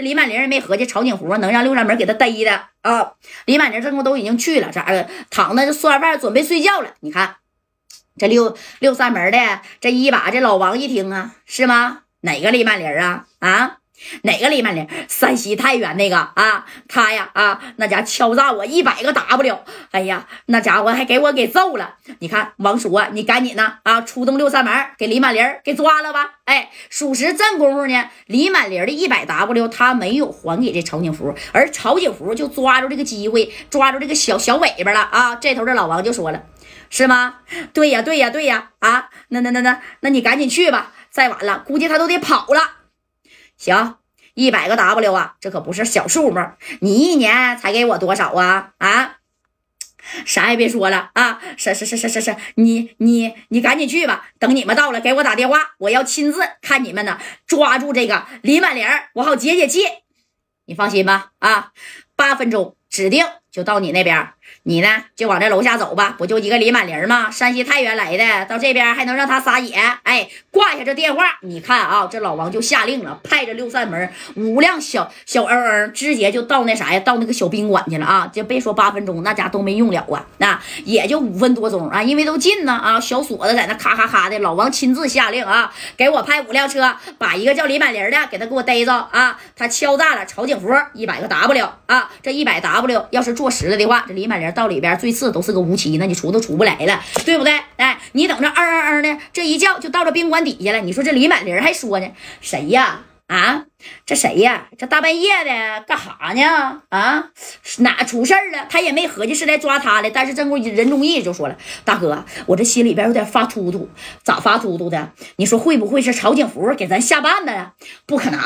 这李满玲也没合计曹景湖能让六扇门给他逮的啊。李满玲这功都已经去了，咋的？躺那就吃完饭准备睡觉了。你看这六六扇门的这一把，这老王一听啊，是吗？哪个李满玲啊？啊？哪个李曼玲？山西太原那个啊，他呀啊，那家敲诈我一百个 W，哎呀，那家伙还给我给揍了。你看王叔啊，你赶紧呢啊，出动六扇门给李满玲给抓了吧。哎，属实这功夫呢，李满玲的一百 W 他没有还给这曹景福，而曹景福就抓住这个机会，抓住这个小小尾巴了啊。这头的老王就说了，是吗？对呀，对呀，对呀，啊，那那那那，那你赶紧去吧，再晚了估计他都得跑了。行，一百个 W 啊，这可不是小数目。你一年才给我多少啊？啊，啥也别说了啊！是是是是是是，你你你赶紧去吧。等你们到了，给我打电话，我要亲自看你们呢，抓住这个林满玲，我好解解气。你放心吧，啊，八分钟指定就到你那边。你呢，就往这楼下走吧，不就一个李满玲吗？山西太原来的，到这边还能让他撒野？哎，挂下这电话，你看啊，这老王就下令了，派着六扇门五辆小小嗯嗯，直接就到那啥呀，到那个小宾馆去了啊！就别说八分钟，那家都没用了啊，那也就五分多钟啊，因为都近呢啊，小锁子在那咔咔咔的，老王亲自下令啊，给我派五辆车，把一个叫李满玲的给他给我逮着啊！他敲诈了曹景福一百个 W 啊，这一百 W 要是坐实了的话，这李满玲。到里边最次都是个无期，那你出都出不来了，对不对？哎，你等着，嗯嗯嗯的，这一叫就到了宾馆底下了。你说这李满玲还说呢，谁呀？啊，这谁呀？这大半夜的干哈呢？啊，哪出事儿了？他也没合计是来抓他的，但是正顾任忠义就说了：“大哥，我这心里边有点发突突，咋发突突的？你说会不会是曹景福给咱下绊子呀？不可能。”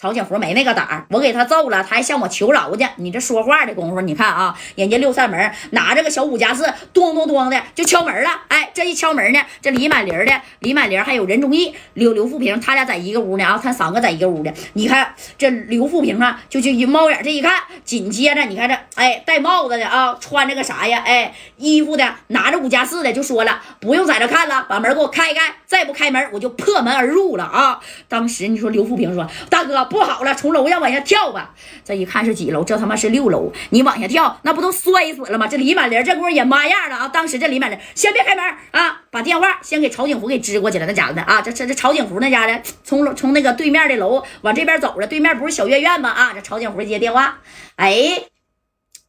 曹景福没那个胆儿，我给他揍了，他还向我求饶去。你这说话的功夫，你看啊，人家六扇门拿着个小五加四，咚咚咚的就敲门了。哎，这一敲门呢，这李满玲的李满玲还有任忠义、刘刘富平，他俩在一个屋呢啊，他三个在一个屋的。你看这刘富平啊，就就一猫眼这一看，紧接着你看这哎戴帽子的啊，穿着个啥呀？哎衣服的，拿着五加四的，就说了不用在这看了，把门给我开开，再不开门我就破门而入了啊！当时你说刘富平说大哥。不好了，从楼上往下跳吧！这一看是几楼？这他妈是六楼！你往下跳，那不都摔死了吗？这李满玲这功夫也妈样了啊！当时这李满玲先别开门啊，把电话先给曹景福给支过去了。那家伙的啊，这这这曹景福那家的从从那个对面的楼往这边走了，对面不是小月院吗？啊，这曹景福接电话，哎，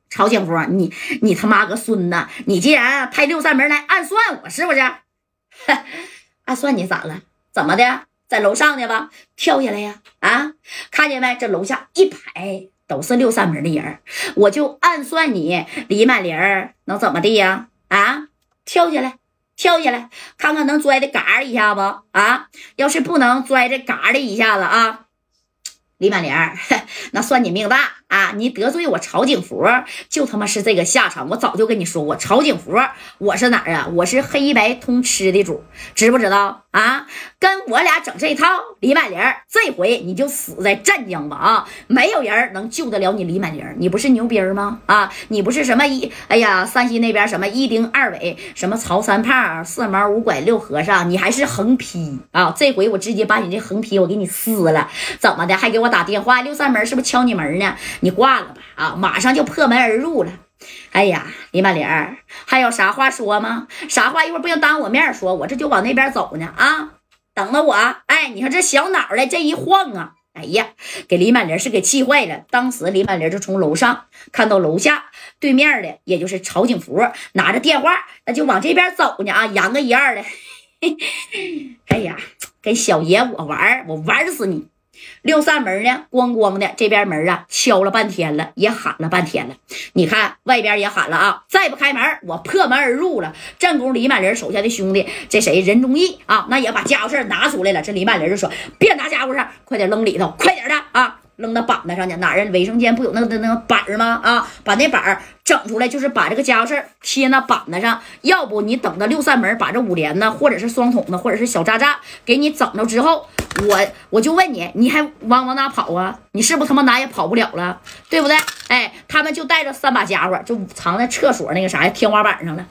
曹景福，你你他妈个孙子，你竟然派六扇门来暗算我，是不是？暗算你咋了？怎么的？在楼上呢吧，跳下来呀！啊，看见没？这楼下一排都是六扇门的人我就暗算你李满玲能怎么地呀？啊，跳下来，跳下来，看看能拽的嘎一下不？啊，要是不能拽这嘎的一下子啊，李满玲，那算你命大。啊！你得罪我曹景福，就他妈是这个下场。我早就跟你说过，曹景福，我是哪儿啊？我是黑白通吃的主，知不知道啊？跟我俩整这套，李满玲，这回你就死在湛江吧！啊，没有人能救得了你，李满玲，你不是牛逼吗？啊，你不是什么一？哎呀，山西那边什么一丁二尾，什么曹三胖，四毛五拐六和尚，你还是横批啊！这回我直接把你这横批我给你撕了，怎么的？还给我打电话？六扇门是不是敲你门呢？你挂了吧啊！马上就破门而入了。哎呀，李满玲还有啥话说吗？啥话一会儿不用当我面说，我这就往那边走呢啊！等着我。哎，你看这小脑袋这一晃啊，哎呀，给李满玲是给气坏了。当时李满玲就从楼上看到楼下对面的，也就是曹景福拿着电话，那就往这边走呢啊，扬个一二的。哎呀，跟小爷我玩，我玩死你！六扇门呢，咣咣的，这边门啊敲了半天了，也喊了半天了。你看外边也喊了啊，再不开门，我破门而入了。正宫李满林手下的兄弟，这谁任忠义啊？那也把家伙事拿出来了。这李满林就说：“别拿家伙事快点扔里头，快点的啊！扔到板子上去。哪人卫生间不有那个那个板儿吗？啊，把那板儿整出来，就是把这个家伙事儿贴那板子上。要不你等到六扇门把这五连呢，或者是双筒子，或者是小渣渣给你整着之后。”我我就问你，你还往往哪跑啊？你是不是他妈哪也跑不了了，对不对？哎，他们就带着三把家伙，就藏在厕所那个啥天花板上了。